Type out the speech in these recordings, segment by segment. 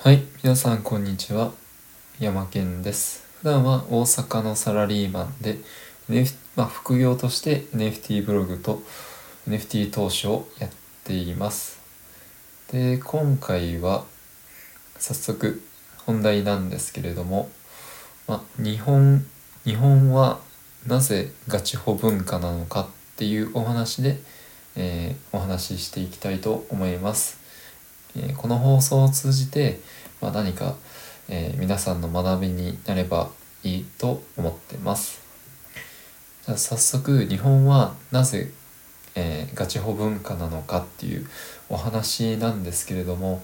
はい、皆さんこんにちは。山健です。普段は大阪のサラリーマンで、NF まあ、副業として NFT ブログと NFT 投資をやっています。で、今回は早速本題なんですけれども、まあ、日本日本はなぜガチホ文化なのかっていうお話で、えーお話ししていきたいと思います。この放送を通じて、まあ、何か、え皆さんの学びになればいいと思ってます。じゃあ早速日本はなぜ、えガチホ文化なのかっていうお話なんですけれども、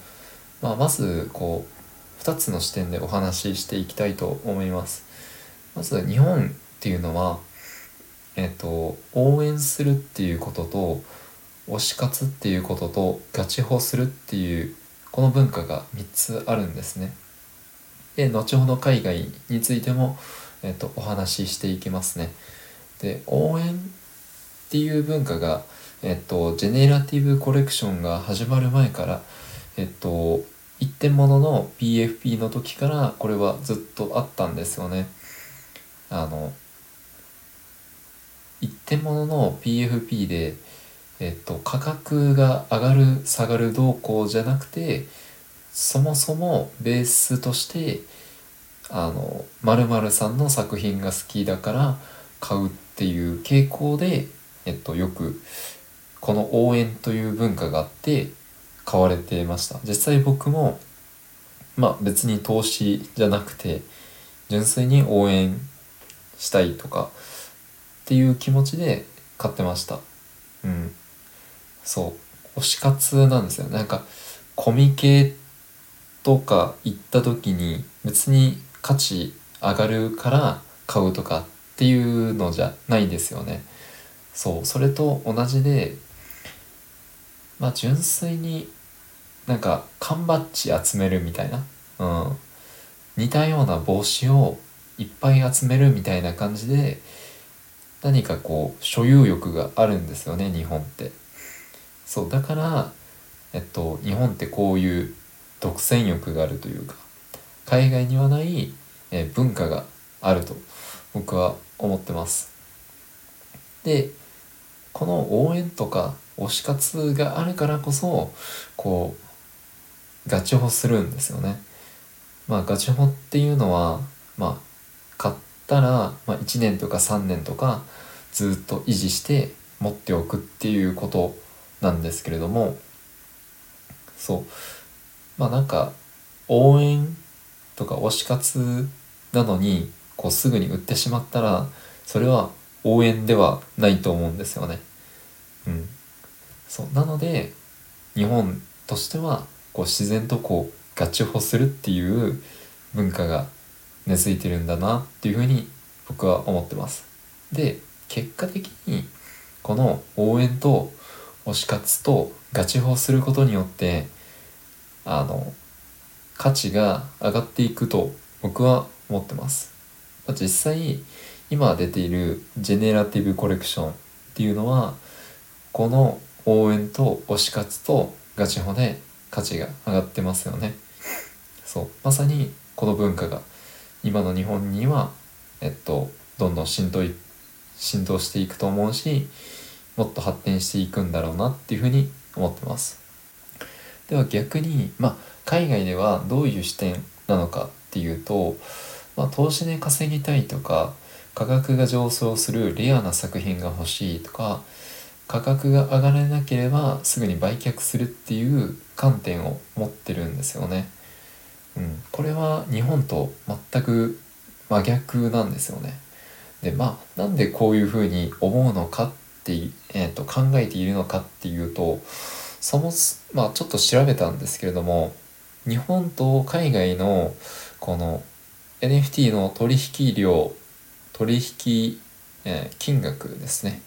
まあ、まずこう2つの視点でお話ししていきたいと思います。まず日本っていうのは、えっと応援するっていうことと推し活っていうこととガチホするっていうこの文化が3つあるんですね。で後ほど海外についても、えっとお話ししていきますね。で応援っていう文化が、えっとジェネラティブコレクションが始まる前から、えっと一点物の PFP の時からこれはずっとあったんですよね。あの一点物の PFP で、えっと、価格が上がる下がる動向じゃなくてそもそもベースとしてあの〇〇さんの作品が好きだから買うっていう傾向で、えっと、よくこの応援という文化があって買われていました。実際僕もまあ別に投資じゃなくて純粋に応援したいとかっていう気持ちで買ってました。うん。そう推し活なんですよなんかコミケとか行った時に別に価値上がるから買うとかっていうのじゃないんですよね。そうそれと同じでまあ純粋になんか缶バッジ集めるみたいなうん。似たような帽子をいっぱい集めるみたいな感じで何かこう所有欲があるんですよね日本って。そうだからえっと日本ってこういう独占欲があるというか海外にはない、えー文化があると僕は思ってます。でこの応援とか推し活があるからこそこうガチホするんですよね。まあガチホっていうのはまあ買ったら、まあ、1年とか3年とかずっと維持して持っておくっていうことなんですけれどもそうまあなんか応援とか推し活なのにこうすぐに売ってしまったらそれは応援ではないと思うんですよね。うん、そうなので日本としてはこう自然とこうガチホするっていう文化が根付いてるんだなっていうふうに僕は思ってます。で結果的にこの応援と推し活とガチホすることによってあの価値が上がっていくと僕は思ってます。ま実際今出ているジェネラティブコレクションっていうのはこの応援と推し活とガチホで価値が上がってますよね。そうまさにこの文化が今の日本にはえっとどんどん浸透浸透していくと思うしもっと発展していくんだろうなっていうふうに思ってます。では逆にまあ海外ではどういう視点なのかっていうと、まあ、投資で稼ぎたいとか価格が上昇するレアな作品が欲しいとか価格が上がらなければすぐに売却するっていう観点を持ってるんですよね。うん、これは日本と全く真逆なんですよね。でまあなんでこういうふうに思うのかって、えー、と考えているのかっていうとそもそまあちょっと調べたんですけれども日本と海外のこの NFT の取引量取引、えー金額ですね。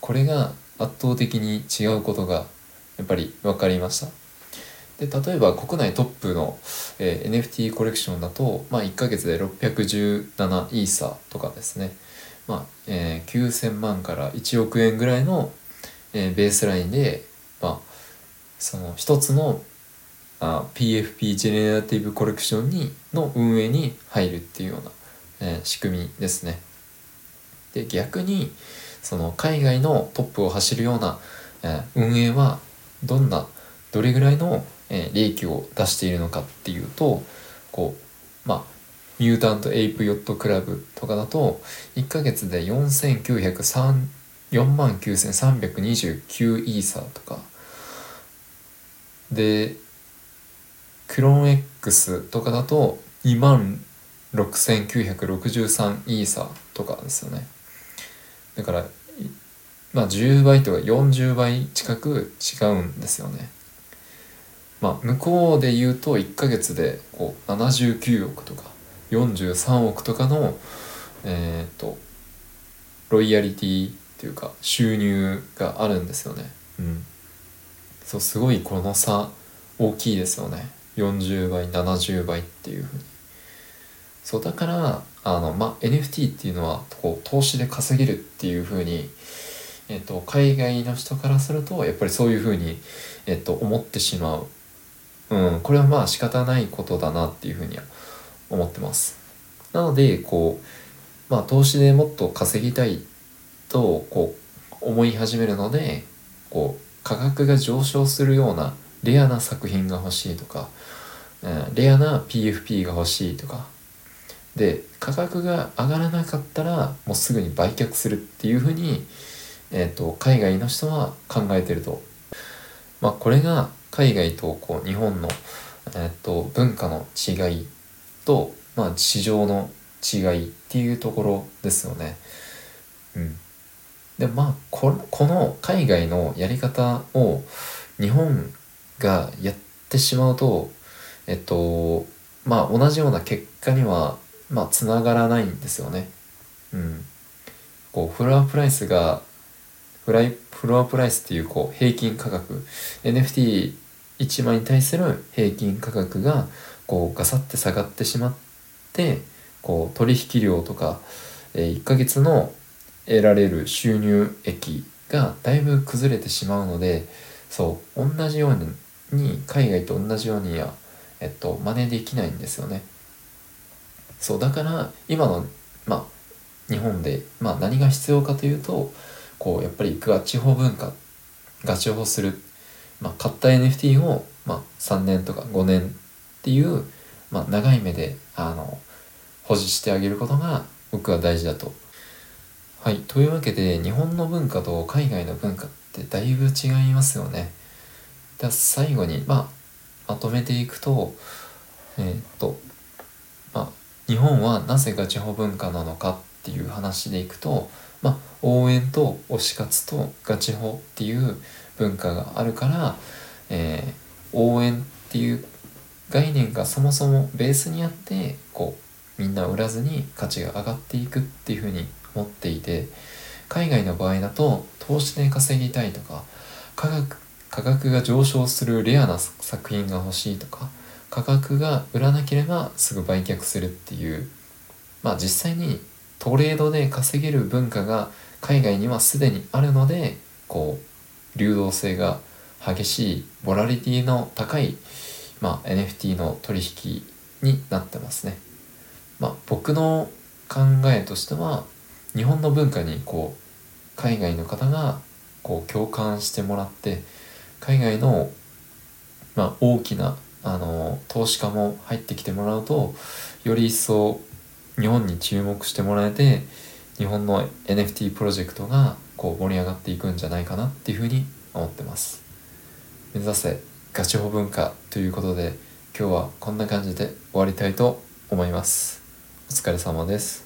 これが圧倒的に違うことがやっぱり分かりました。で例えば国内トップの、えー NFT コレクションだと、まあ、1ヶ月で617イーサとかですね、まあえー9000万から1億円ぐらいの、えーベースラインで、まあ、その一つのあ PFP ジェネラティブコレクションにの運営に入るっていうような、えー、仕組みですね。で逆にその海外のトップを走るような、えー、運営はどんなどれぐらいの、えー、利益を出しているのかっていうとこうまあミュータント・エイプ・ヨット・クラブとかだと1ヶ月で4903、49,329イーサーとか。でクローン X とかだと26,963イーサーとかですよね。だからまあ10倍とか40倍近く違うんですよね。まあ向こうで言うと1ヶ月でこう79億とか。43億とかのえ、ー、とロイヤリティっていうか収入があるんですよね。うん。そうすごいこの差大きいですよね。40倍70倍っていうふうに。そうだからあの、まあ、NFT っていうのはこう投資で稼げるっていうふうに、えっと、海外の人からするとやっぱりそういうふうに、えっと、思ってしまう、うん、これはまあ仕方ないことだなっていうふうには思ってますなのでこうまあ投資でもっと稼ぎたいとこう思い始めるのでこう価格が上昇するようなレアな作品が欲しいとか、うん、レアな PFP が欲しいとかで価格が上がらなかったらもうすぐに売却するっていうふうに、えーと、海外の人は考えてると。まあ、これが海外とこう日本の、えーと、文化の違いと、まあ、市場の違いっていうところですよね。うん、でまあこの海外のやり方を日本がやってしまうとえっとまあ同じような結果にはまあつながらないんですよね。うん。こうフロアプライスがフライフロアプライスっていうこう平均価格 NFT1 枚に対する平均価格がこうガサって下がってしまってこう取引量とか、えー、1ヶ月の得られる収入益がだいぶ崩れてしまうのでそう同じように海外と同じようには、えっと、真似できないんですよね。そうだから今の、まあ、日本で、まあ、何が必要かというとこうやっぱりガチ法文化ガチ法する、まあ、買った NFT を、まあ、3年とか5年っていう、まあ、長い目であの保持してあげることが僕は大事だとはい。というわけで、日本の文化と海外の文化ってだいぶ違いますよね。では最後に、まあ、まとめていくと、えー、っと、まあ、日本はなぜガチホ文化なのかっていう話でいくと、まあ、応援と推し活とガチホっていう文化があるから、えー、応援っていう概念がそもそもベースにあってこうみんな売らずに価値が上がっていくっていうふうに持っていて海外の場合だと投資で稼ぎたいとか価格価格が上昇するレアな作品が欲しいとか価格が売らなければすぐ売却するっていうまあ実際にトレードで稼げる文化が海外にはすでにあるのでこう流動性が激しいボラリティの高い、まあ、NFT の取引になってますね。まあ、僕の考えとしては日本の文化にこう海外の方がこう共感してもらって海外の、まあ、大きなあの投資家も入ってきてもらうとより一層日本に注目してもらえて日本の NFT プロジェクトがこう盛り上がっていくんじゃないかなっていうふうに思ってます目指せガチホ文化ということで今日はこんな感じで終わりたいと思います。お疲れ様です。